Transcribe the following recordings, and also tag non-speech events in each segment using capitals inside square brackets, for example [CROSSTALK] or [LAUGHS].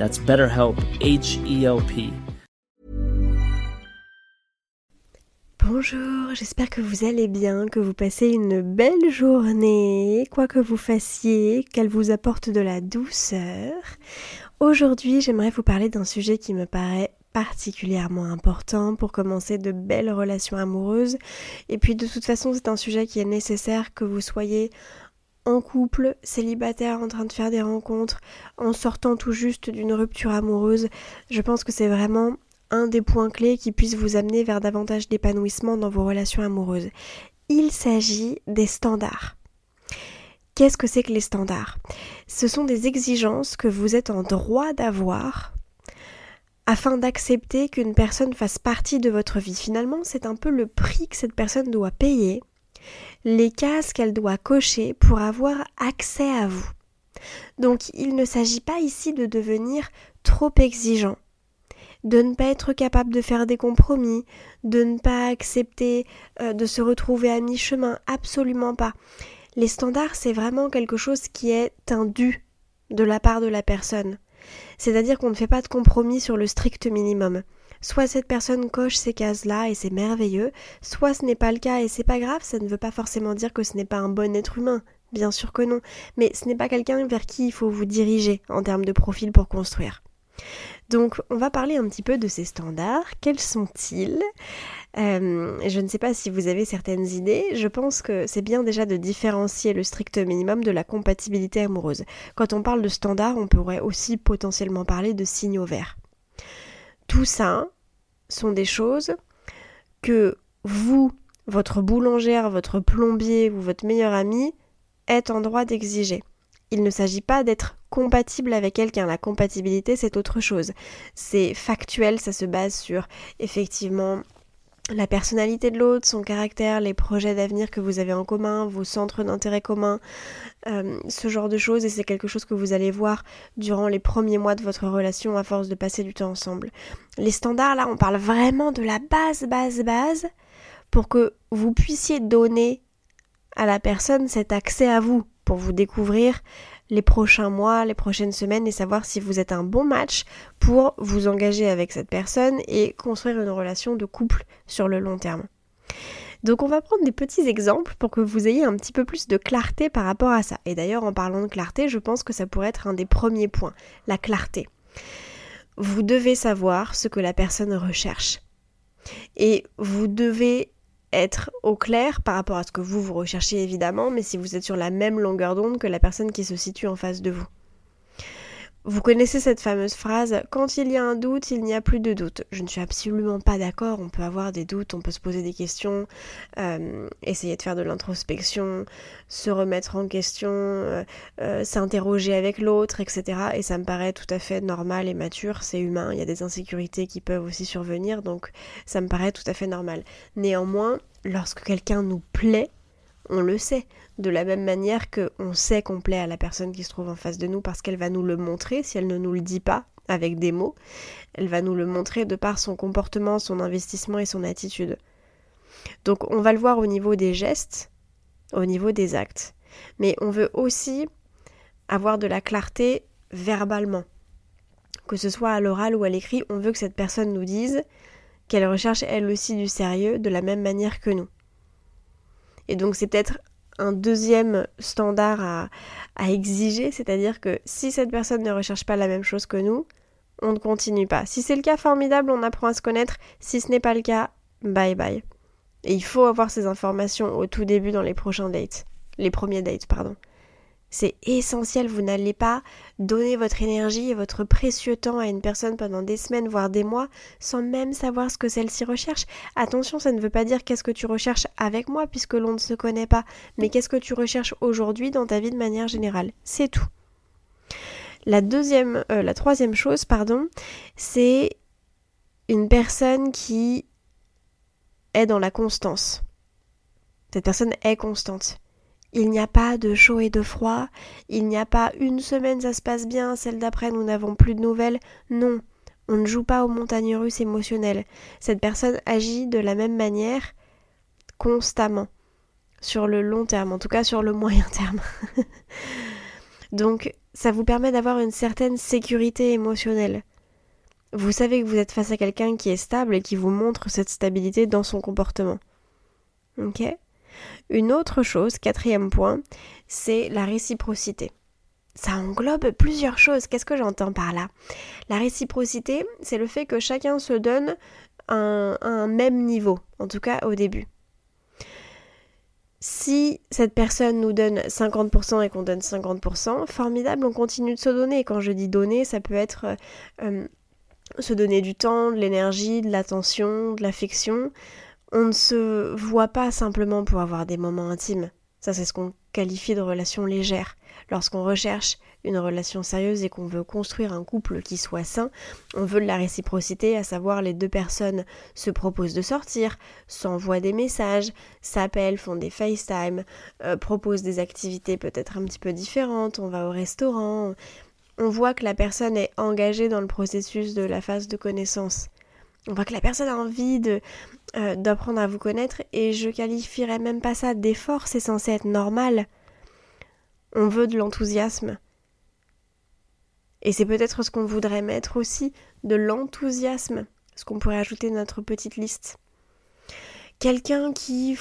That's BetterHelp, H E L P. Bonjour, j'espère que vous allez bien, que vous passez une belle journée, quoi que vous fassiez, qu'elle vous apporte de la douceur. Aujourd'hui, j'aimerais vous parler d'un sujet qui me paraît particulièrement important pour commencer de belles relations amoureuses. Et puis de toute façon, c'est un sujet qui est nécessaire que vous soyez en couple, célibataire, en train de faire des rencontres, en sortant tout juste d'une rupture amoureuse. Je pense que c'est vraiment un des points clés qui puisse vous amener vers davantage d'épanouissement dans vos relations amoureuses. Il s'agit des standards. Qu'est-ce que c'est que les standards? Ce sont des exigences que vous êtes en droit d'avoir afin d'accepter qu'une personne fasse partie de votre vie. Finalement, c'est un peu le prix que cette personne doit payer, les cases qu'elle doit cocher pour avoir accès à vous. Donc, il ne s'agit pas ici de devenir trop exigeant, de ne pas être capable de faire des compromis, de ne pas accepter euh, de se retrouver à mi-chemin, absolument pas. Les standards, c'est vraiment quelque chose qui est un dû de la part de la personne. C'est-à-dire qu'on ne fait pas de compromis sur le strict minimum. Soit cette personne coche ces cases-là et c'est merveilleux, soit ce n'est pas le cas et c'est pas grave, ça ne veut pas forcément dire que ce n'est pas un bon être humain. Bien sûr que non, mais ce n'est pas quelqu'un vers qui il faut vous diriger en termes de profil pour construire. Donc on va parler un petit peu de ces standards. Quels sont-ils? Euh, Je ne sais pas si vous avez certaines idées. Je pense que c'est bien déjà de différencier le strict minimum de la compatibilité amoureuse. Quand on parle de standards, on pourrait aussi potentiellement parler de signaux verts. Tout ça sont des choses que vous, votre boulangère, votre plombier ou votre meilleur ami êtes en droit d'exiger. Il ne s'agit pas d'être compatible avec quelqu'un. La compatibilité, c'est autre chose. C'est factuel, ça se base sur effectivement la personnalité de l'autre, son caractère, les projets d'avenir que vous avez en commun, vos centres d'intérêt communs, euh, ce genre de choses, et c'est quelque chose que vous allez voir durant les premiers mois de votre relation à force de passer du temps ensemble. Les standards, là, on parle vraiment de la base, base, base, pour que vous puissiez donner à la personne cet accès à vous, pour vous découvrir les prochains mois, les prochaines semaines et savoir si vous êtes un bon match pour vous engager avec cette personne et construire une relation de couple sur le long terme. Donc on va prendre des petits exemples pour que vous ayez un petit peu plus de clarté par rapport à ça. Et d'ailleurs en parlant de clarté, je pense que ça pourrait être un des premiers points, la clarté. vous devez savoir ce que la personne recherche. Et vous devez être au clair par rapport à ce que vous, vous recherchez évidemment, mais si vous êtes sur la même longueur d'onde que la personne qui se situe en face de vous. Vous connaissez cette fameuse phrase Quand il y a un doute, il n'y a plus de doute. Je ne suis absolument pas d'accord. On peut avoir des doutes, on peut se poser des questions, euh, essayer de faire de l'introspection, se remettre en question, euh, euh, s'interroger avec l'autre, etc. Et ça me paraît tout à fait normal et mature. C'est humain. Il y a des insécurités qui peuvent aussi survenir, donc ça me paraît tout à fait normal. Néanmoins, lorsque quelqu'un nous plaît, on le sait. De la même manière qu'on sait qu'on plaît à la personne qui se trouve en face de nous parce qu'elle va nous le montrer, si elle ne nous le dit pas avec des mots, elle va nous le montrer de par son comportement, son investissement et son attitude. Donc on va le voir au niveau des gestes, au niveau des actes. Mais on veut aussi avoir de la clarté verbalement. Que ce soit à l'oral ou à l'écrit, on veut que cette personne nous dise qu'elle recherche elle aussi du sérieux de la même manière que nous. Et donc c'est peut-être un deuxième standard à, exiger, c'est-à-dire que si cette personne ne recherche pas la même chose que nous, on ne continue pas. Si c'est le cas, formidable, on apprend à se connaître. Si ce n'est pas le cas, bye bye. Et il faut avoir ces informations au tout début dans les prochains dates. Les premiers dates, pardon. C'est essentiel, vous n'allez pas donner votre énergie et votre précieux temps à une personne pendant des semaines, voire des mois, sans même savoir ce que celle-ci recherche. Attention, ça ne veut pas dire qu'est-ce que tu recherches avec moi, puisque l'on ne se connaît pas, mais qu'est-ce que tu recherches aujourd'hui dans ta vie de manière générale. C'est tout. La deuxième, euh, la troisième chose, pardon, c'est une personne qui est dans la constance. Cette personne est constante. Il n'y a pas de chaud et de froid, il n'y a pas une semaine ça se passe bien, celle d'après nous n'avons plus de nouvelles. Non, on ne joue pas aux montagnes russes émotionnelles. Cette personne agit de la même manière constamment, sur le long terme, en tout cas sur le [LAUGHS] moyen terme. Donc ça vous permet d'avoir une certaine sécurité émotionnelle. Vous savez que vous êtes face à quelqu'un qui est stable et qui vous montre cette stabilité dans son comportement. Ok? Une autre chose, quatrième point, c'est la réciprocité. Ça englobe plusieurs choses. Qu'est-ce que j'entends par là? La réciprocité, c'est le fait que chacun se donne un, même niveau, en tout cas au début. Si cette personne nous donne 50% et qu'on donne 50%, formidable, on continue de se donner. Quand je dis donner, ça peut être euh, se donner du temps, de l'énergie, de l'attention, de l'affection, on ne se voit pas simplement pour avoir des moments intimes. Ça, c'est ce qu'on qualifie de relation légère. Lorsqu'on recherche une relation sérieuse et qu'on veut construire un couple qui soit sain, on veut de la réciprocité, à savoir les deux personnes se proposent de sortir, s'envoient des messages, s'appellent, font des FaceTime, euh, proposent des activités peut-être un petit peu différentes, on va au restaurant. On voit que la personne est engagée dans le processus de la phase de connaissance. On voit que la personne a envie euh, d'apprendre à vous connaître et je qualifierais même pas ça d'effort, c'est censé être normal. On veut de l'enthousiasme. Et c'est peut-être ce qu'on voudrait mettre aussi, de l'enthousiasme, ce qu'on pourrait ajouter à notre petite liste. Quelqu'un qui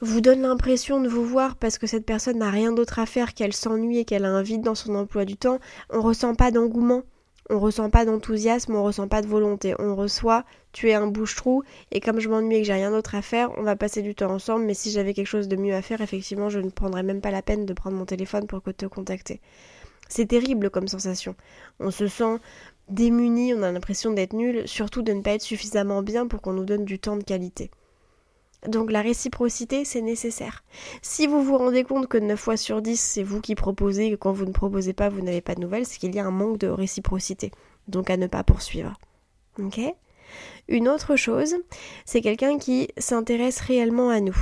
vous donne l'impression de vous voir parce que cette personne n'a rien d'autre à faire, qu'elle s'ennuie et qu'elle a un vide dans son emploi du temps, on ressent pas d'engouement on ressent pas d'enthousiasme, on ressent pas de volonté. On reçoit tu es un bouche-trou et comme je m'ennuie et que j'ai rien d'autre à faire, on va passer du temps ensemble, mais si j'avais quelque chose de mieux à faire, effectivement, je ne prendrais même pas la peine de prendre mon téléphone pour te contacter. C'est terrible comme sensation. On se sent démuni, on a l'impression d'être nul, surtout de ne pas être suffisamment bien pour qu'on nous donne du temps de qualité. Donc la réciprocité, c'est nécessaire. Si vous vous rendez compte que 9 fois sur 10, c'est vous qui proposez, et que quand vous ne proposez pas, vous n'avez pas de nouvelles, c'est qu'il y a un manque de réciprocité. Donc à ne pas poursuivre. Ok? Une autre chose, c'est quelqu'un qui s'intéresse réellement à nous.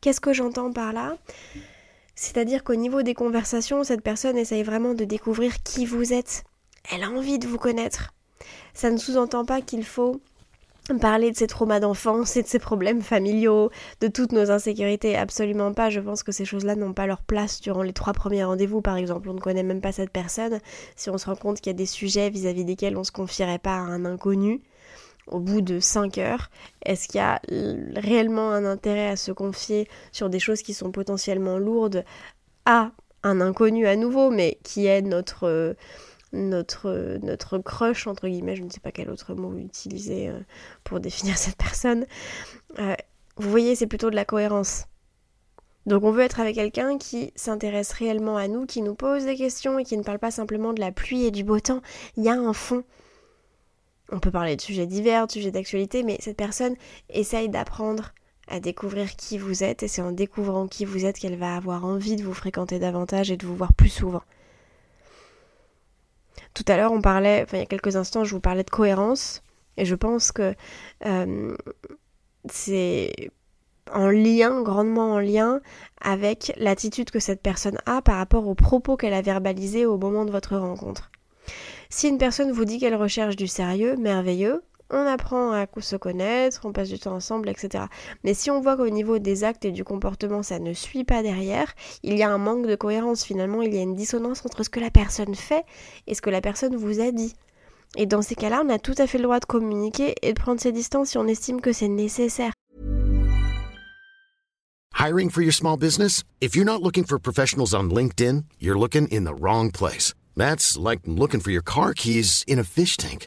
Qu'est-ce que j'entends par là? C'est-à-dire qu'au niveau des conversations, cette personne essaye vraiment de découvrir qui vous êtes. Elle a envie de vous connaître. Ça ne sous-entend pas qu'il faut parler de ses traumas d'enfance et de ses problèmes familiaux, de toutes nos insécurités, absolument pas. Je pense que ces choses-là n'ont pas leur place durant les trois premiers rendez-vous, par exemple. On ne connaît même pas cette personne. Si on se rend compte qu'il y a des sujets vis-à-vis desquels on se confierait pas à un inconnu, au bout de cinq heures, est-ce qu'il y a réellement un intérêt à se confier sur des choses qui sont potentiellement lourdes à un inconnu à nouveau, mais qui est notre notre, notre crush, entre guillemets, je ne sais pas quel autre mot utiliser euh, pour définir [LAUGHS] cette personne. Euh, vous voyez, c'est plutôt de la cohérence. Donc on veut être avec quelqu'un qui s'intéresse réellement à nous, qui nous pose des questions et qui ne parle pas simplement de la pluie et du beau temps. Il y a un fond. On peut parler de sujets divers, de sujets d'actualité, mais cette personne essaye d'apprendre à découvrir qui vous êtes et c'est en découvrant qui vous êtes qu'elle va avoir envie de vous fréquenter davantage et de vous voir plus souvent. Tout à l'heure, on parlait, enfin il y a quelques instants, je vous parlais de cohérence et je pense que euh, c'est en lien, grandement en lien avec l'attitude que cette personne a par rapport aux propos qu'elle a verbalisés au moment de votre rencontre. Si une personne vous dit qu'elle recherche du sérieux, merveilleux, on apprend à se connaître, on passe du temps ensemble, etc. Mais si on voit qu'au niveau des actes et du comportement, ça ne suit pas derrière, il y a un manque de cohérence finalement, il y a une dissonance entre ce que la personne fait et ce que la personne vous a dit. Et dans ces cas-là, on a tout à fait le droit de communiquer et de prendre ses distances si on estime que c'est nécessaire. Hiring for your small business? If you're not looking for professionals on LinkedIn, you're looking in the wrong place. That's like looking for your car keys in a fish tank.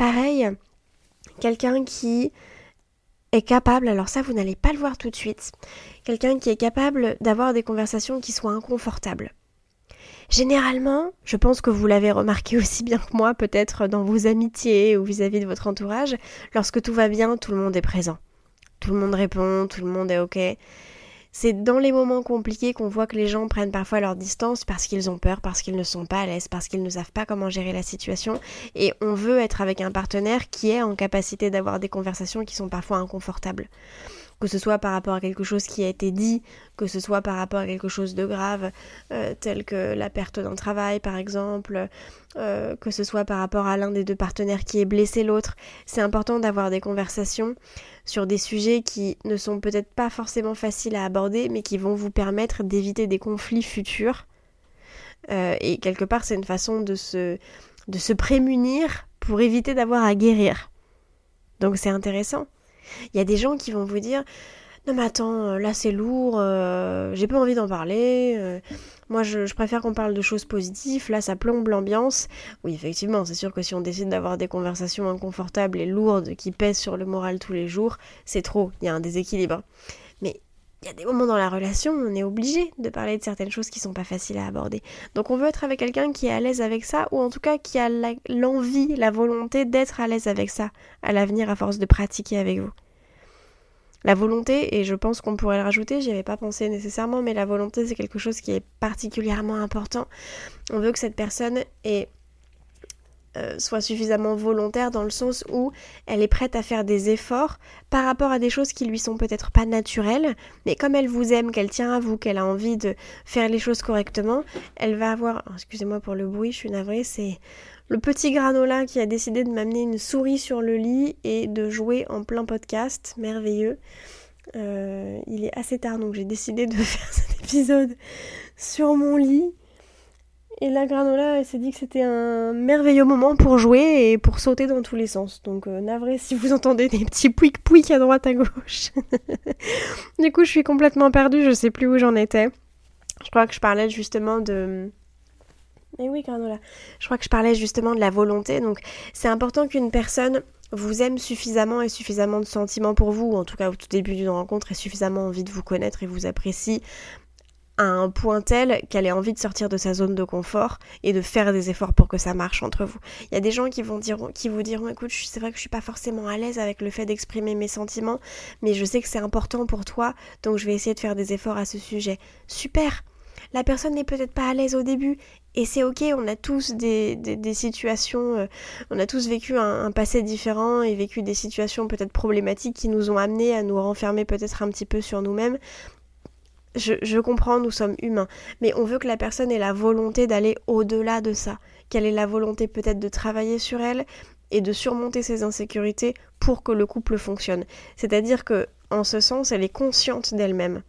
Pareil, quelqu'un qui est capable, alors ça vous n'allez pas le voir tout de suite, quelqu'un qui est capable d'avoir des conversations qui soient inconfortables. Généralement, je pense que vous l'avez remarqué aussi bien que moi, peut-être dans vos amitiés ou vis-à-vis de votre entourage, lorsque tout va bien, tout le monde est présent. Tout le monde répond, tout le monde est OK. C'est dans les moments compliqués qu'on voit que les gens prennent parfois leur distance parce qu'ils ont peur, parce qu'ils ne sont pas à l'aise, parce qu'ils ne savent pas comment gérer la situation. Et on veut être avec un partenaire qui est en capacité d'avoir des conversations qui sont parfois inconfortables que ce soit par rapport à quelque chose qui a été dit, que ce soit par rapport à quelque chose de grave, euh, tel que la perte d'un travail par exemple, euh, que ce soit par rapport à l'un des deux partenaires qui est blessé l'autre. C'est important d'avoir des conversations sur des sujets qui ne sont peut-être pas forcément faciles à aborder, mais qui vont vous permettre d'éviter des conflits futurs. Euh, et quelque part, c'est une façon de se, de se prémunir pour éviter d'avoir à guérir. Donc c'est intéressant. Il y a des gens qui vont vous dire non mais attends, euh, là c'est lourd, euh, j'ai pas envie d'en parler. Euh, moi je, préfère qu'on parle de choses positives, là ça plombe l'ambiance. Oui effectivement, c'est sûr que si on décide d'avoir des conversations inconfortables et lourdes qui pèsent sur le moral tous les jours, c'est trop, il y a un déséquilibre. Il y a des moments dans la relation où on est obligé de parler de certaines choses qui sont pas faciles à aborder. Donc on veut être avec quelqu'un qui est à l'aise avec ça, ou en tout cas qui a l'envie, la volonté d'être à l'aise avec ça à l'avenir à force de pratiquer avec vous. La volonté, et je pense qu'on pourrait le rajouter, j'y avais pas pensé nécessairement, mais la volonté c'est quelque chose qui est particulièrement important. On veut que cette personne ait euh, soit suffisamment volontaire dans le sens où elle est prête à faire des efforts par rapport à des choses qui lui sont peut-être pas naturelles, mais comme elle vous aime, qu'elle tient à vous, qu'elle a envie de faire les choses correctement, elle va avoir, oh, excusez-moi pour le bruit, je suis navrée, c'est le petit granola qui a décidé de m'amener une souris sur le lit et de jouer en plein podcast, merveilleux. Euh, il est assez tard donc j'ai décidé de [LAUGHS] faire cet épisode sur mon lit. Et la granola, elle s'est dit que c'était un merveilleux moment pour jouer et pour sauter dans tous les sens. Donc euh, navré si vous entendez des petits pouic pouic à droite à gauche. [LAUGHS] du coup, je suis complètement perdue, je sais plus où j'en étais. Je crois que je parlais justement de eh oui, Granola. Je crois que je parlais justement de la volonté. Donc, c'est important qu'une personne vous aime suffisamment et suffisamment de sentiments pour vous, ou en tout cas au tout début d'une rencontre, et suffisamment envie de vous connaître et vous apprécie à un point tel qu'elle ait envie de sortir de sa zone de confort et de faire des efforts pour que ça marche entre vous. Il y a des gens qui vont dire, qui vous diront, écoute, c'est vrai que je suis pas forcément à l'aise avec le fait d'exprimer mes sentiments, mais je sais que c'est important pour toi, donc je vais essayer de faire des efforts à ce sujet. Super. La personne n'est peut-être pas à l'aise au début et c'est ok, on a tous des, des, situations, euh, on a tous vécu un, passé différent et vécu des situations peut-être problématiques qui nous ont amenés à nous renfermer peut-être un petit peu sur nous-mêmes. Je, comprends, nous sommes humains, mais on veut que la personne ait la volonté d'aller au-delà de ça, qu'elle ait la volonté peut-être de travailler sur elle et de surmonter ses insécurités pour que le couple fonctionne. C'est-à-dire que, en ce sens, elle est consciente d'elle-même.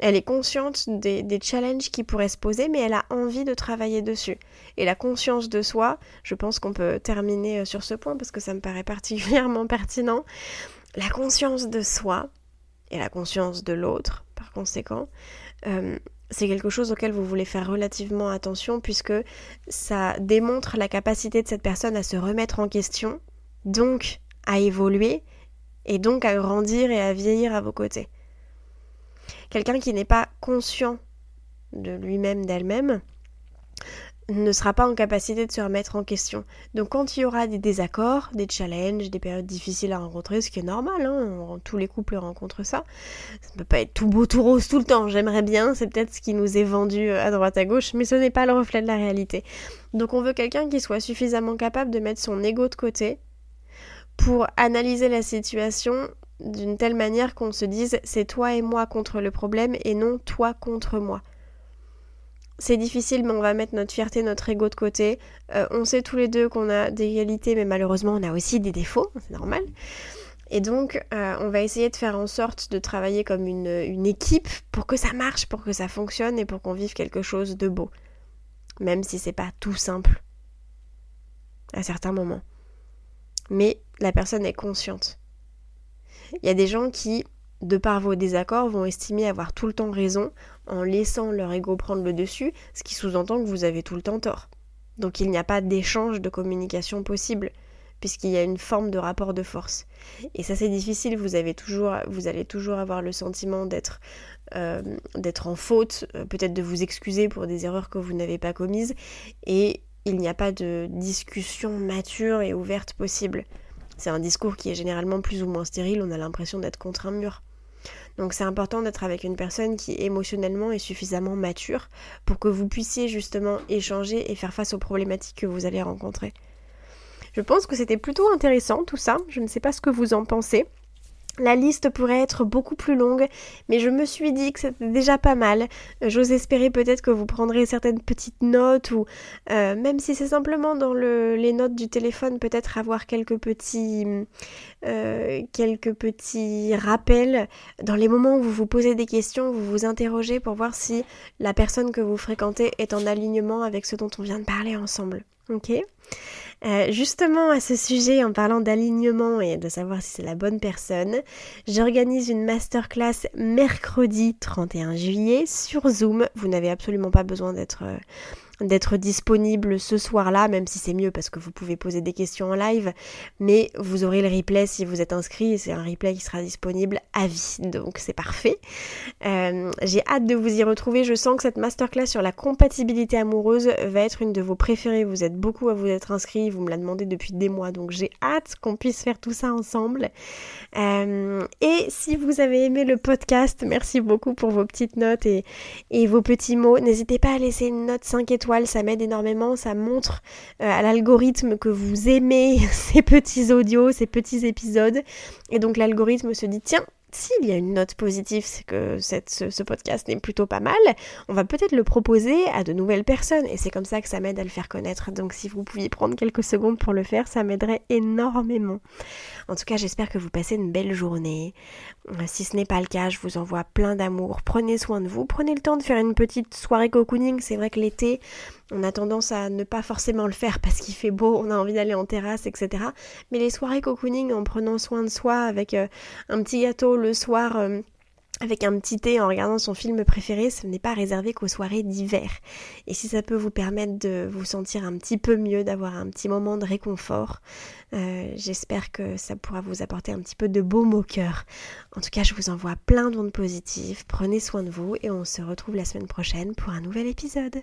Elle est consciente des, challenges qui pourraient se poser, mais elle a envie de travailler dessus. Et la conscience de soi, je pense qu'on peut terminer euh, sur ce point parce que ça me paraît [LAUGHS] particulièrement pertinent. La conscience de soi et la conscience de l'autre, par conséquent, euh, c'est quelque chose auquel vous voulez faire relativement attention puisque ça démontre la capacité de cette personne à se remettre en question, donc à évoluer et donc à grandir et à vieillir à vos côtés. Quelqu'un qui n'est pas conscient de lui-même, d'elle-même, ne sera pas en capacité de se remettre en question. Donc quand il y aura des désaccords, des challenges, des périodes difficiles à rencontrer, ce qui est normal, hein, tous les couples rencontrent ça, ça ne peut pas être tout beau, tout rose tout le temps, j'aimerais bien, c'est peut-être ce qui nous est vendu à droite à gauche, mais ce n'est pas le reflet de la réalité. Donc on veut quelqu'un qui soit suffisamment capable de mettre son ego de côté pour analyser la situation d'une telle manière qu'on se dise c'est toi et moi contre le problème et non toi contre moi. C'est difficile, mais on va mettre notre fierté, notre ego de côté. Euh, on sait tous les deux qu'on a des qualités, mais malheureusement on a aussi des défauts, [LAUGHS] c'est normal. Et donc, euh, on va essayer de faire en sorte de travailler comme une, une équipe pour que ça marche, pour que ça fonctionne et pour qu'on vive quelque chose de beau. Même si c'est pas tout simple à certains moments. Mais la personne est consciente. Il y a des gens qui, de par vos désaccords, vont estimer avoir tout le temps raison en laissant leur ego prendre le dessus, ce qui sous-entend que vous avez tout le temps tort. Donc il n'y a pas d'échange de communication possible, puisqu'il y a une forme de rapport de force. Et ça c'est difficile, vous, avez toujours, vous allez toujours avoir le sentiment d'être euh, en faute, euh, peut-être de vous excuser pour des erreurs que vous n'avez pas commises, et il n'y a pas de discussion mature et ouverte possible. C'est un discours qui est généralement plus ou moins stérile, on a l'impression d'être contre un mur. Donc c'est important d'être avec une personne qui émotionnellement est suffisamment mature pour que vous puissiez justement échanger et faire face aux problématiques que vous allez rencontrer. Je pense que c'était plutôt intéressant tout ça, je ne sais pas ce que vous en pensez. La liste pourrait être beaucoup plus longue, mais je me suis dit que c'était déjà pas mal. J'ose espérer peut-être que vous prendrez certaines petites notes ou euh, même si c'est simplement dans les notes du téléphone, peut-être avoir quelques petits, euh, quelques petits rappels dans les moments où vous vous posez des questions, vous vous interrogez pour voir si la personne que vous fréquentez est en alignement avec ce dont on vient de parler ensemble. Ok? Euh, justement à ce sujet, en parlant d'alignement et de savoir si c'est la bonne personne, j'organise une masterclass mercredi 31 juillet sur Zoom. Vous n'avez absolument pas besoin d'être euh, d'être disponible ce soir-là, même si c'est mieux parce que vous pouvez poser des questions en live, mais vous aurez le replay si vous êtes inscrit, c'est un replay qui sera disponible à vie, donc c'est parfait. Euh, j'ai hâte de vous y retrouver, je sens que cette masterclass sur la compatibilité amoureuse va être une de vos préférées, vous êtes beaucoup à vous être inscrit, vous me la demandé depuis des mois, donc j'ai hâte qu'on puisse faire tout ça ensemble. Euh, et si vous avez aimé le podcast, merci beaucoup pour vos petites notes et, et vos petits mots, n'hésitez pas à laisser une note 5 étoiles ça m'aide énormément, ça montre euh, à l'algorithme que vous aimez [LAUGHS] ces petits audios, ces petits épisodes. Et donc l'algorithme se dit, tiens, s'il y a une note positive, c'est que ce, podcast est plutôt pas mal, on va peut-être le proposer à de nouvelles personnes et c'est comme ça que ça m'aide à le faire connaître. Donc si vous pouviez prendre quelques secondes pour le faire, ça m'aiderait énormément. En tout cas, j'espère que vous passez une belle journée. Euh, si ce n'est pas le cas, je vous envoie plein d'amour. Prenez soin de vous. Prenez le temps de faire une petite soirée cocooning. C'est vrai que l'été, on a tendance à ne pas forcément le faire parce qu'il fait beau, on a envie d'aller en terrasse, etc. Mais les soirées cocooning en prenant soin de soi avec euh, un petit gâteau le soir. Euh, avec un petit thé en regardant son film préféré, ce n'est pas réservé qu'aux soirées d'hiver. Et si ça peut vous permettre de vous sentir un petit peu mieux, d'avoir un petit moment de réconfort, euh, j'espère que ça pourra vous apporter un petit peu de baume au. En tout cas, je vous envoie plein d'ondes positives, prenez soin de vous et on se retrouve la semaine prochaine pour un nouvel épisode.